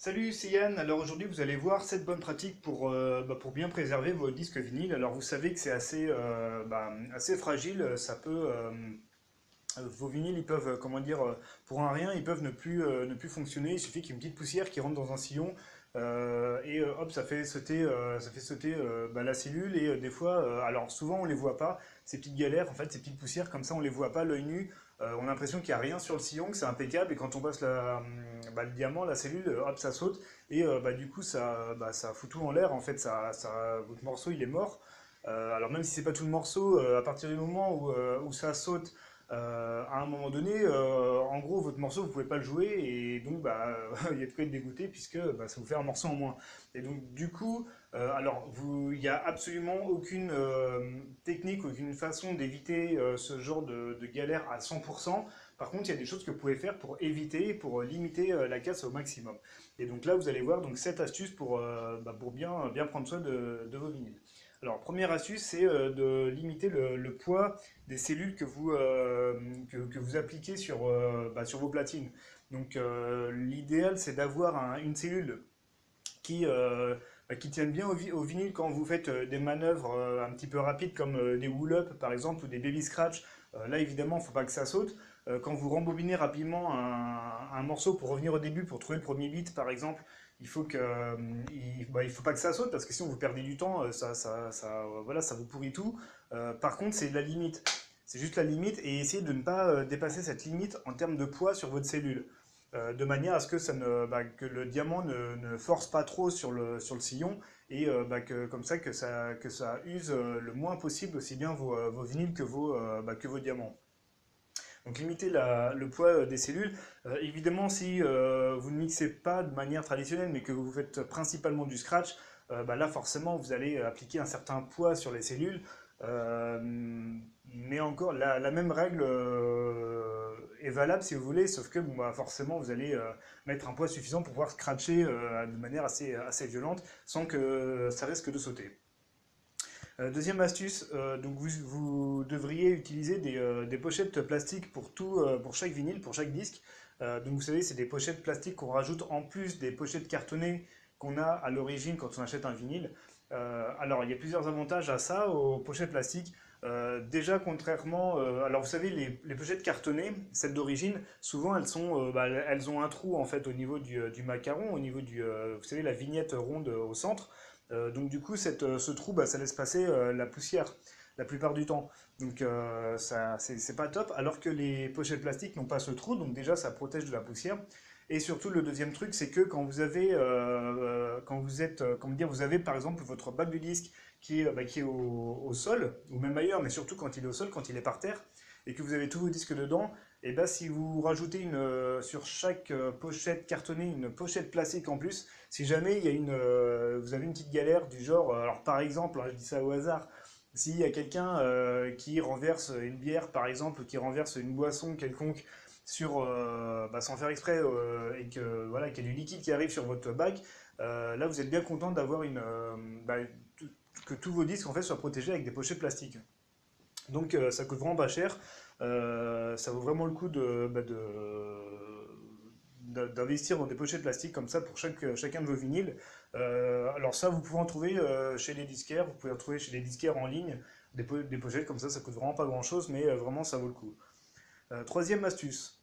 Salut, c'est Yann. Alors aujourd'hui, vous allez voir cette bonne pratique pour, euh, bah, bien préserver vos disques vinyles. Alors vous savez que c'est assez, euh, bah, fragile. Ça peut, euh, vos vinyles, ils peuvent, comment dire, pour un rien, ils peuvent ne plus, ne fonctionner. Il suffit qu'il y ait une petite poussière qui rentre dans un sillon et hop, ça fait sauter, ça fait sauter bah, la cellule. Et des fois, alors souvent on les voit pas, ces petites galères, en fait, ces petites poussières comme ça, on les voit pas l'œil nu. Euh, on a l'impression qu'il n'y a rien sur le sillon, que c'est impeccable. Et quand on passe la, hum, bah, le diamant, la cellule, euh, hop, ça saute. Et euh, bah, du coup, ça, bah, ça fout tout en l'air. En fait, ça, ça, votre morceau, il est mort. Alors même si c'est pas tout le morceau, à partir du moment où ça saute euh, à un moment donné, euh, en gros, votre morceau, vous pouvez pas le jouer et donc bah, il y a de quoi être dégoûté puisque bah, ça vous fait un morceau en moins. Et donc du coup, euh, alors il n'y a absolument aucune technique, aucune façon d'éviter ce genre de, galère à 100%. Par contre, il y a des choses que vous pouvez faire pour éviter, pour limiter la casse au maximum. Et donc là, vous allez voir donc cette astuce pour, bah, pour bien, bien prendre soin de vos vinyles. Alors, première astuce, c'est euh, de limiter le, poids des cellules que vous, euh, que, vous appliquez sur, euh, bah, sur vos platines. Donc, l'idéal, c'est d'avoir un- une cellule qui, bah, qui tienne bien au, au vinyle quand vous faites des manœuvres un petit peu rapides comme des wool-up par exemple ou des baby scratch. Là, évidemment, il ne faut pas que ça saute. Euh, quand vous rembobinez rapidement un, morceau pour revenir au début, pour trouver le premier beat par exemple, il faut que, euh, bah, il faut pas que ça saute parce que sinon vous perdez du temps, euh, ça, ça, voilà, ça vous pourrit tout. Par contre, c'est la limite. C'est juste la limite et essayez de ne pas dépasser cette limite en termes de poids sur votre cellule. De manière à ce que, ça ne, bah, que le diamant ne, force pas trop sur le, sur le sillon et bah, que, comme ça que, ça que ça use le moins possible aussi bien vos, vos vinyles que vos, que vos diamants. Donc limiter le poids euh, des cellules. Euh, évidemment, si euh, vous ne mixez pas de manière traditionnelle, mais que vous faites principalement du scratch, bah là forcément vous allez appliquer un certain poids sur les cellules. Mais encore, la, même règle est valable si vous voulez, sauf que bah, forcément vous allez mettre un poids suffisant pour pouvoir scratcher de manière assez, assez violente sans que ça risque de sauter. Euh, deuxième astuce, euh, donc vous, devriez utiliser des, euh, des pochettes plastiques pour tout, pour chaque vinyle, pour chaque disque. Donc vous savez, c'est des pochettes plastiques qu'on rajoute en plus des pochettes cartonnées qu'on a à l'origine quand on achète un vinyle. Alors il y a plusieurs avantages à ça, aux pochettes plastiques. Déjà, contrairement, alors vous savez, les, pochettes cartonnées, celles d'origine, souvent elles sont, bah, elles ont un trou en fait au niveau du, du macaron, au niveau du, vous savez, la vignette ronde au centre. Euh, donc du coup, euh, ce trou, bah, ça laisse passer euh, la poussière la plupart du temps. Donc ça, c'est pas top. Alors que les pochettes plastiques n'ont pas ce trou, donc déjà ça protège de la poussière. Et surtout le deuxième truc, c'est que quand vous avez, quand vous êtes, comment dire, vous avez par exemple votre bac de disque qui est, bah, au sol ou même ailleurs, mais surtout quand il est au sol, quand il est par terre, et que vous avez tous vos disques dedans, et ben si vous rajoutez une, euh, sur chaque euh, pochette cartonnée une pochette plastique en plus, si jamais il y a une, euh, vous avez une petite galère du genre, alors par exemple, hein, je dis ça au hasard, s'il y a quelqu'un qui renverse une bière par exemple, ou qui renverse une boisson quelconque sur, bah, sans faire exprès, et que voilà, qu'il y a du liquide qui arrive sur votre bac, là vous êtes bien content d'avoir une, bah, que tous vos disques en fait soient protégés avec des pochettes plastiques. Donc ça coûte vraiment pas cher. Euh, ça vaut vraiment le coup bah, de- d'investir dans des pochettes plastiques comme ça pour chaque, chacun de vos vinyles. Euh, alors ça, vous pouvez en trouver euh, chez les disquaires, vous pouvez en trouver chez les disquaires en ligne, des, po- des pochettes comme ça, ça coûte vraiment pas grand-chose, mais vraiment ça vaut le coup. Troisième astuce.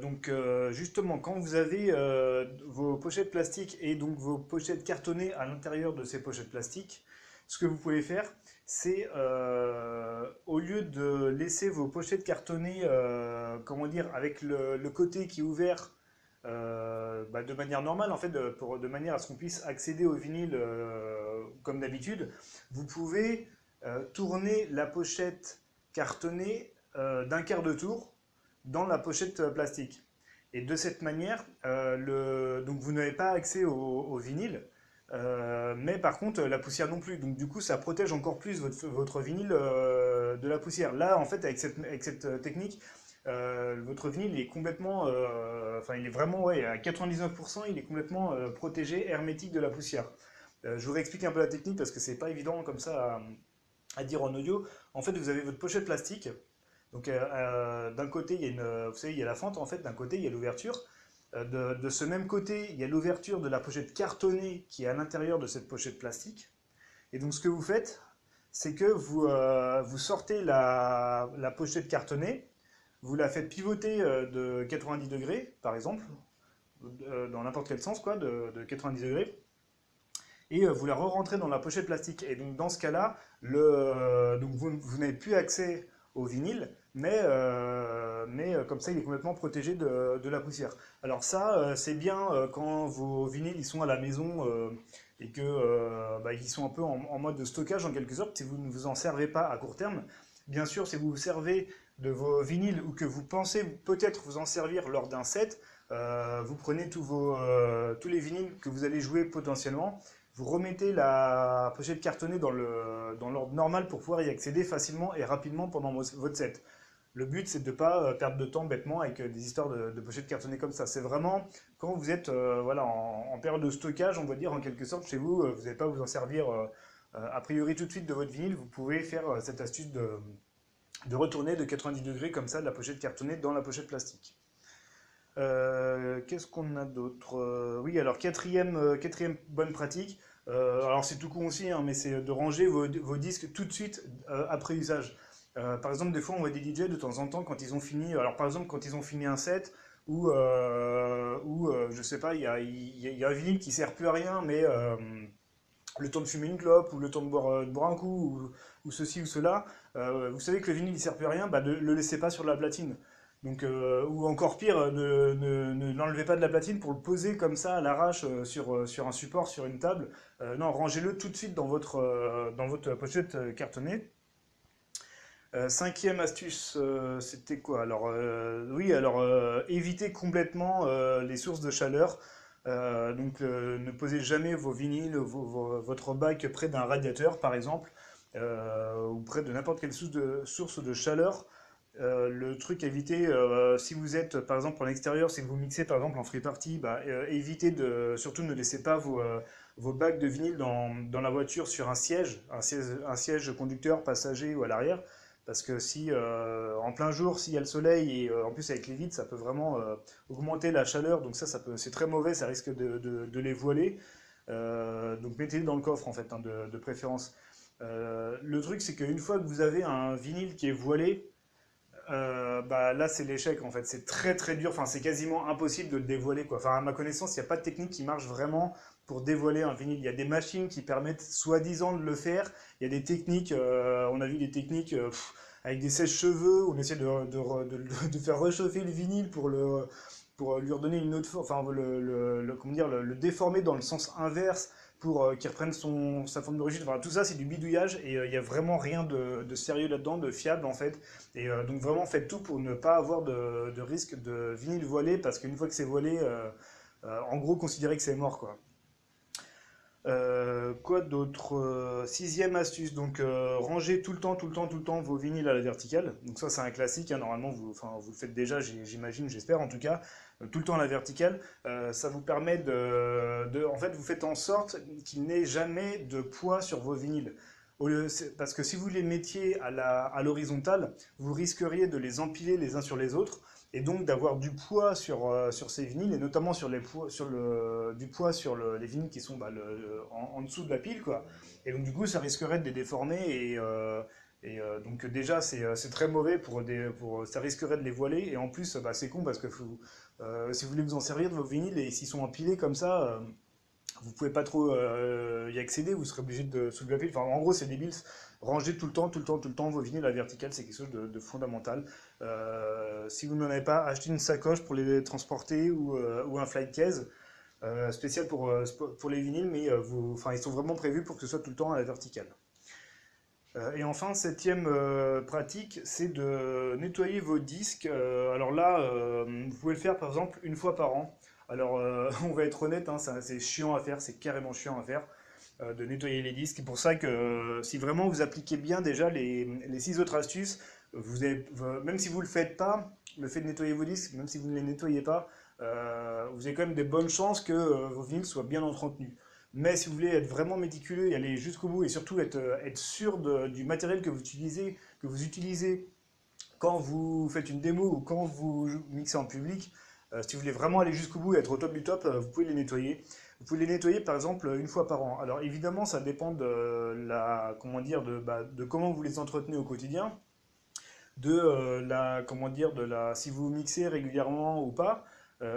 Donc justement, quand vous avez vos pochettes plastiques et donc vos pochettes cartonnées à l'intérieur de ces pochettes plastiques, ce que vous pouvez faire, c'est euh, au lieu de laisser vos pochettes cartonnées, euh, comment dire, avec le, côté qui est ouvert euh, bah, de manière normale, en fait, de, pour, de manière à ce qu'on puisse accéder au vinyle comme d'habitude, vous pouvez tourner la pochette cartonnée d'un quart de tour dans la pochette plastique. Et de cette manière, donc vous n'avez pas accès au vinyle, euh, mais par contre la poussière non plus. Donc du coup, ça protège encore plus votre, vinyle euh, de la poussière. Là, en fait, avec cette, euh, technique, euh, votre vinyle est complètement, euh, enfin, il est vraiment, ouais, à 99%, il est complètement euh, protégé, hermétique de la poussière. Euh, je vous réexplique un peu la technique parce que c'est pas évident comme ça à, dire en audio. En fait, vous avez votre pochette plastique. Donc, euh, euh, d'un côté, il y a vous savez, il y a la fente en fait. D'un côté, il y a l'ouverture. De, de, ce même côté, il y a l'ouverture de la pochette cartonnée qui est à l'intérieur de cette pochette plastique. Et donc ce que vous faites, c'est que vous, vous sortez la, pochette cartonnée, vous la faites pivoter de 90 degrés, par exemple, dans n'importe quel sens, quoi, de, de 90 degrés, et vous la re-rentrez dans la pochette plastique. Et donc dans ce cas-là, vous n'avez plus accès au vinyle, mais, euh, mais euh, comme ça il est complètement protégé de, de la poussière. Alors ça, euh, c'est bien quand vos vinyles ils sont à la maison et que bah, ils sont un peu en, mode de stockage en quelque sorte, si vous ne vous en servez pas à court terme. Bien sûr, si vous vous servez de vos vinyles ou que vous pensez peut-être vous en servir lors d'un set, vous prenez tous, vos, tous les vinyles que vous allez jouer potentiellement vous remettez la pochette cartonnée dans l'ordre dans normal pour pouvoir y accéder facilement et rapidement pendant votre set. Le but, c'est de ne pas euh, perdre de temps bêtement avec euh, des histoires de, de pochettes cartonnées comme ça. C'est vraiment quand vous êtes euh, voilà, en, période de stockage, on va dire en quelque sorte, chez vous, vous n'allez pas vous en servir a priori tout de suite de votre vinyle. Vous pouvez faire cette astuce de, retourner de 90 degrés comme ça de la pochette cartonnée dans la pochette plastique. Qu'est-ce qu'on a d'autre? Oui, alors quatrième, bonne pratique, alors c'est tout con aussi, hein, mais c'est de ranger vos, disques tout de suite après usage. Euh, par exemple, des fois, on voit des DJ de temps en temps quand ils ont fini. Alors, par exemple, quand ils ont fini un set, ou, euh, ou euh, je sais pas, il y a, un vinyle qui sert plus à rien, mais euh, le temps de fumer une clope, ou le temps de boire, un coup, ou, ceci ou cela, vous savez que le vinyle il sert plus à rien, bah, ne le laissez pas sur la platine. Donc, ou encore pire, ne, ne, ne l'enlevez pas de la platine pour le poser comme ça à l'arrache sur, sur un support, sur une table. non, rangez-le tout de suite dans votre, dans votre pochette cartonnée. Euh, cinquième astuce, euh, c'était quoi? Alors, euh, oui, alors évitez complètement les sources de chaleur. donc, ne posez jamais vos vinyles, votre bac près d'un radiateur, par exemple, ou près de n'importe quelle source de, chaleur. le truc à éviter, si vous êtes par exemple en extérieur, si vous mixez par exemple en free party, bah, évitez de, surtout ne laissez pas vos, vos bacs de vinyle dans, dans, la voiture sur un siège, un siège conducteur, passager ou à l'arrière. Parce que si euh, en plein jour, s'il y a le soleil et euh, en plus avec les vitres, ça peut vraiment euh, augmenter la chaleur. Donc ça, ça peut, c'est très mauvais, ça risque de, les voiler. donc mettez-les dans le coffre en fait, hein, de, de, préférence. le truc, c'est qu'une fois que vous avez un vinyle qui est voilé, bah, là c'est l'échec en fait. C'est très très dur. Enfin, c'est quasiment impossible de le dévoiler quoi. Enfin, à ma connaissance, il n'y a pas de technique qui marche vraiment pour dévoiler un vinyle. Il y a des machines qui permettent soi-disant de le faire. Il y a des techniques, euh, on a vu des techniques euh, avec des sèches-cheveux, on essaie de, faire réchauffer le vinyle pour, le, lui redonner une autre forme, enfin le, le, comment dire, le, déformer dans le sens inverse pour euh, qu'il reprenne son, sa forme d'origine. Tout ça, c'est du bidouillage et il n'y a vraiment rien de, sérieux là-dedans, de fiable en fait. Et donc vraiment, faites tout pour ne pas avoir de, risque de vinyle voilé parce qu'une fois que c'est voilé, en gros, considérez que c'est mort quoi. Euh, quoi d'autre euh, Sixième astuce, donc euh, rangez tout le temps, tout le temps, tout le temps vos vinyles à la verticale. Donc ça c'est un classique, hein, normalement vous, vous le faites déjà, j'imagine, j'espère en tout cas, tout le temps à la verticale. ça vous permet de, de, En fait, vous faites en sorte qu'il n'ait jamais de poids sur vos vinyles. Parce que si vous les mettiez à l'horizontale, à vous risqueriez de les empiler les uns sur les autres et donc d'avoir du poids sur, euh, sur ces vinyles, et notamment sur, les le, du poids sur le, les vinyles qui sont bah, en, dessous de la pile. Quoi. Et donc du coup, ça risquerait de les déformer, et, euh, euh, donc déjà, c'est très mauvais, pour des, ça risquerait de les voiler, et en plus, bah, c'est con, parce que si vous voulez vous en servir de vos vinyles, et s'ils sont empilés comme ça, vous pouvez pas trop y accéder, vous serez obligé de soulever la pile. Enfin, en gros, c'est débile. Rangez tout le temps, tout le temps, tout le temps vos vinyles à la verticale, c'est quelque chose de, fondamental. Euh, si vous n'en avez pas, achetez une sacoche pour les transporter ou, euh, ou un flight case euh, spécial pour, pour les vinyles, mais vous, enfin, ils sont vraiment prévus pour que ce soit tout le temps à la verticale. et enfin, septième pratique, c'est de nettoyer vos disques. alors là, vous pouvez le faire par exemple une fois par an. Alors, on va être honnête, hein, c'est chiant à faire, c'est carrément chiant à faire. Euh, de nettoyer les disques. C'est pour ça que euh, si vraiment vous appliquez bien déjà les, six autres astuces, même si vous ne le faites pas, le fait de nettoyer vos disques, même si vous ne les nettoyez pas, euh, vous avez quand même des bonnes chances que vos vinyles soient bien entretenus. Mais si vous voulez être vraiment méticuleux et aller jusqu'au bout et surtout être, sûr du matériel que vous utilisez, que vous utilisez quand vous faites une démo ou quand vous mixez en public, si vous voulez vraiment aller jusqu'au bout et être au top du top, vous pouvez les nettoyer. Vous pouvez les nettoyer par exemple une fois par an. Alors évidemment, ça dépend de la, comment dire, de, bah, comment vous les entretenez au quotidien, de la, comment dire, de la, si vous mixez régulièrement ou pas,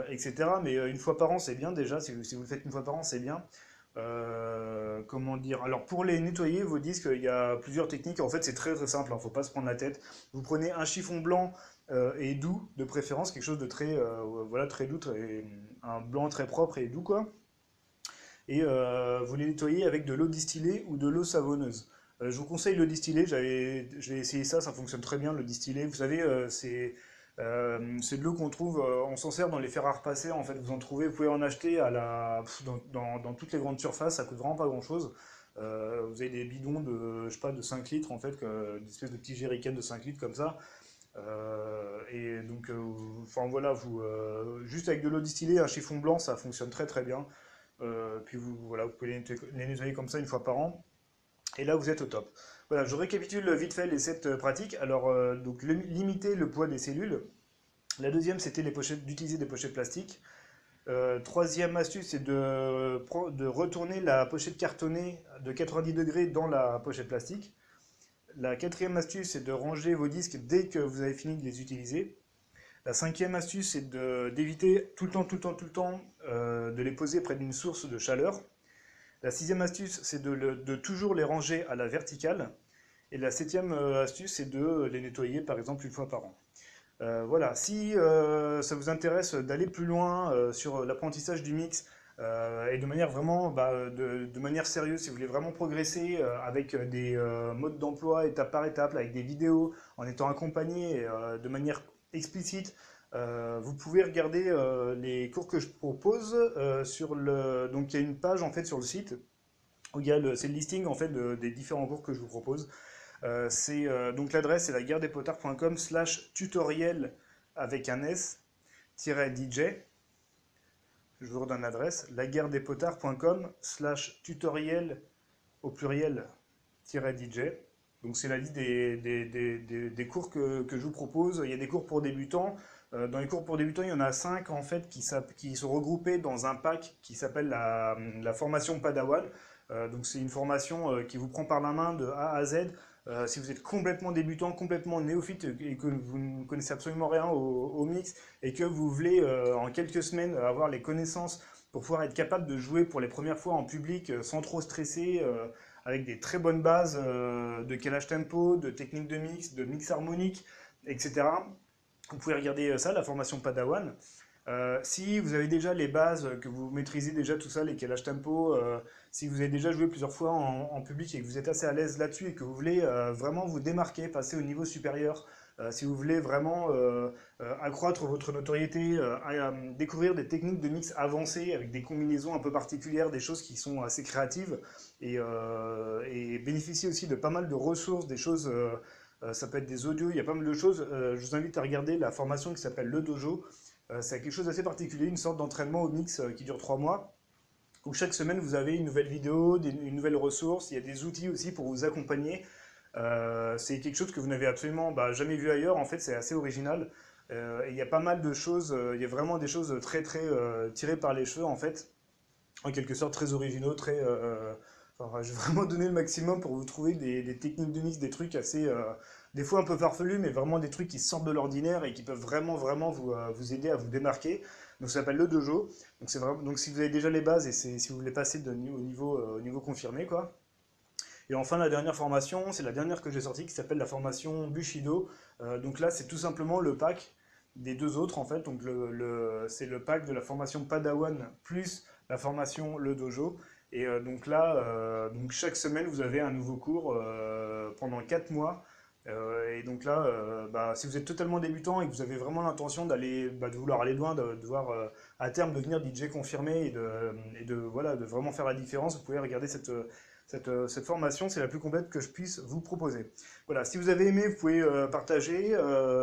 etc. Mais une fois par an, c'est bien déjà. Si vous, le faites une fois par an, c'est bien. Euh, comment dire Alors pour les nettoyer, vos disques, il y a plusieurs techniques. En fait, c'est très très simple, il hein, ne faut pas se prendre la tête. Vous prenez un chiffon blanc euh, et doux, de préférence, quelque chose de très, euh, voilà, très doux, un blanc très propre et doux, quoi. Et vous les nettoyez avec de l'eau distillée ou de l'eau savonneuse. je vous conseille le distillé, j'ai essayé ça, ça fonctionne très bien, le distillé. Vous savez, c'est euh, de l'eau qu'on trouve, euh, on s'en sert dans les fer à repasser, en fait, vous en trouvez, vous pouvez en acheter à la, dans, toutes les grandes surfaces, ça coûte vraiment pas grand chose. Euh, vous avez des bidons de, je sais pas, de 5 litres, en fait, une espèce de petit jerrycan de 5 litres comme ça. Et donc, enfin voilà, vous, juste avec de l'eau distillée, un chiffon blanc, ça fonctionne très très bien. puis vous, voilà, vous pouvez les nettoyer comme ça une fois par an. Et là, vous êtes au top. Voilà, je récapitule vite fait les sept euh, pratiques. Alors, euh, donc, limiter le poids des cellules. La deuxième, c'était d'utiliser des pochettes plastiques. Euh, troisième astuce, c'est de, de, retourner la pochette cartonnée de 90 degrés dans la pochette plastique. La quatrième astuce, c'est de ranger vos disques dès que vous avez fini de les utiliser. La cinquième astuce, c'est d'éviter tout le temps, tout le temps, tout le temps de les poser près d'une source de chaleur. La sixième astuce, c'est de, toujours les ranger à la verticale. Et la septième euh, astuce, c'est de les nettoyer par exemple une fois par an. Euh, voilà, si euh, ça vous intéresse d'aller plus loin sur l'apprentissage du mix et de manière vraiment, bah, de, manière sérieuse, si vous voulez vraiment progresser avec des modes d'emploi étape par étape, avec des vidéos, en étant accompagné de manière explicite, euh, vous pouvez regarder euh, les cours que je propose euh, sur le. Donc il y a une page en fait sur le site où il y a le, c'est le listing en fait des différents cours que je vous propose. c'est donc l'adresse c'est la guerre des potards.com slash tutoriel avec un s DJ. Je vous redonne l'adresse la guerre des potards.com slash tutoriel au pluriel DJ. Donc c'est la liste des, des, des, cours que, que, je vous propose. Il y a des cours pour débutants, euh, dans les cours pour débutants, il y en a 5 en fait qui, qui sont regroupés dans un pack qui s'appelle la, formation Padawan. Euh, donc c'est une formation euh, qui vous prend par la main de A à Z. si vous êtes complètement débutant, complètement néophyte et que vous ne connaissez absolument rien au, mix et que vous voulez en quelques semaines avoir les connaissances pour pouvoir être capable de jouer pour les premières fois en public sans trop stresser, avec des très bonnes bases de calage tempo, de technique de mix, de mix harmonique, etc. Vous pouvez regarder euh, ça, la formation Padawan. Euh, si vous avez déjà les bases, que vous maîtrisez déjà tout ça, les calages tempo, euh, si vous avez déjà joué plusieurs fois en, public et que vous êtes assez à l'aise là-dessus et que vous voulez vraiment vous démarquer, passer au niveau supérieur, si vous voulez vraiment accroître votre notoriété, découvrir des techniques de mix avancées avec des combinaisons un peu particulières, des choses qui sont assez créatives et, et bénéficier aussi de pas mal de ressources, des choses euh, ça peut être des audios, il y a pas mal de choses. Euh, je vous invite à regarder la formation qui s'appelle Le Dojo. Euh, c'est quelque chose d'assez particulier, une sorte d'entraînement au mix qui dure trois mois où chaque semaine vous avez une nouvelle vidéo, une nouvelle ressource, il y a des outils aussi pour vous accompagner. c'est quelque chose que vous n'avez absolument bah, jamais vu ailleurs, en fait c'est assez original. il y a pas mal de choses, il y a vraiment des choses très très tirées par les cheveux en fait, en quelque sorte très originaux, très je vais vraiment donner le maximum pour vous trouver des, techniques de mix, des trucs assez, euh, des fois un peu farfelus, mais vraiment des trucs qui sortent de l'ordinaire et qui peuvent vraiment, vraiment vous, euh, vous aider à vous démarquer. Donc ça s'appelle le dojo. Donc, vraiment, donc si vous avez déjà les bases et si vous voulez passer de, au, niveau, euh, au niveau confirmé, quoi. Et enfin, la dernière formation, c'est la dernière que j'ai sortie qui s'appelle la formation Bushido. donc là, c'est tout simplement le pack des deux autres en fait. Donc le, c'est le pack de la formation Padawan plus la formation Le Dojo. Et euh, donc là, euh, donc chaque semaine, vous avez un nouveau cours euh, pendant 4 mois. Et donc là, bah, si vous êtes totalement débutant et que vous avez vraiment l'intention d'aller, bah, de vouloir aller loin, de, voir à terme devenir DJ confirmé et, de, voilà, de vraiment faire la différence, vous pouvez regarder cette, formation, c'est la plus complète que je puisse vous proposer. Voilà, si vous avez aimé, vous pouvez partager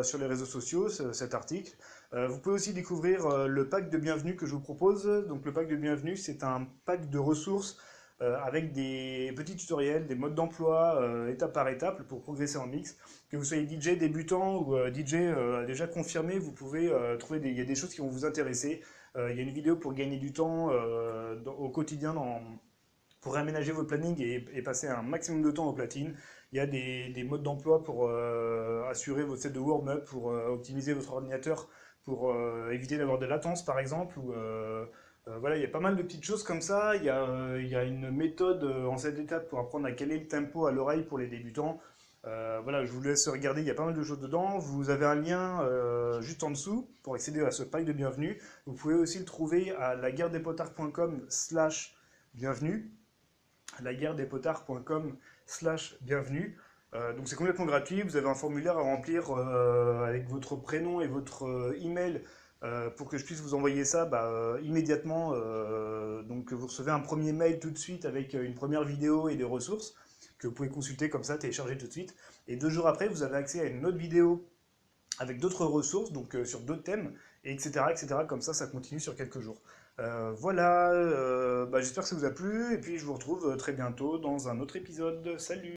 sur les réseaux sociaux cet article. Euh, vous pouvez aussi découvrir euh, le pack de bienvenue que je vous propose. Donc le pack de bienvenue, c'est un pack de ressources euh, avec des petits tutoriels, des modes d'emploi euh, étape par étape pour progresser en mix. Que vous soyez DJ débutant ou euh, DJ déjà confirmé, vous pouvez trouver des, y a des choses qui vont vous intéresser. il y a une vidéo pour gagner du temps au quotidien pour réaménager votre planning et, passer un maximum de temps au platine. Il y a des, modes d'emploi pour assurer votre set de warm-up, pour optimiser votre ordinateur, pour éviter d'avoir de latence par exemple, euh, voilà, il y a pas mal de petites choses comme ça. Il y a, euh, une méthode euh, en cette étape pour apprendre à caler le tempo à l'oreille pour les débutants. voilà, je vous laisse regarder, il y a pas mal de choses dedans. Vous avez un lien juste en dessous pour accéder à ce pack de bienvenue. Vous pouvez aussi le trouver à laguerredespotards.com slash bienvenue. laguerredespotards.com slash bienvenue. donc c'est complètement gratuit, vous avez un formulaire à remplir avec votre prénom et votre email euh, pour que je puisse vous envoyer ça bah, euh, immédiatement. Euh, donc vous recevez un premier mail tout de suite avec une première vidéo et des ressources que vous pouvez consulter comme ça, télécharger tout de suite. Et deux jours après, vous avez accès à une autre vidéo avec d'autres ressources, donc sur d'autres thèmes, et etc., etc. Comme ça, ça continue sur quelques jours. voilà, bah, j'espère que ça vous a plu, et puis je vous retrouve très bientôt dans un autre épisode. Salut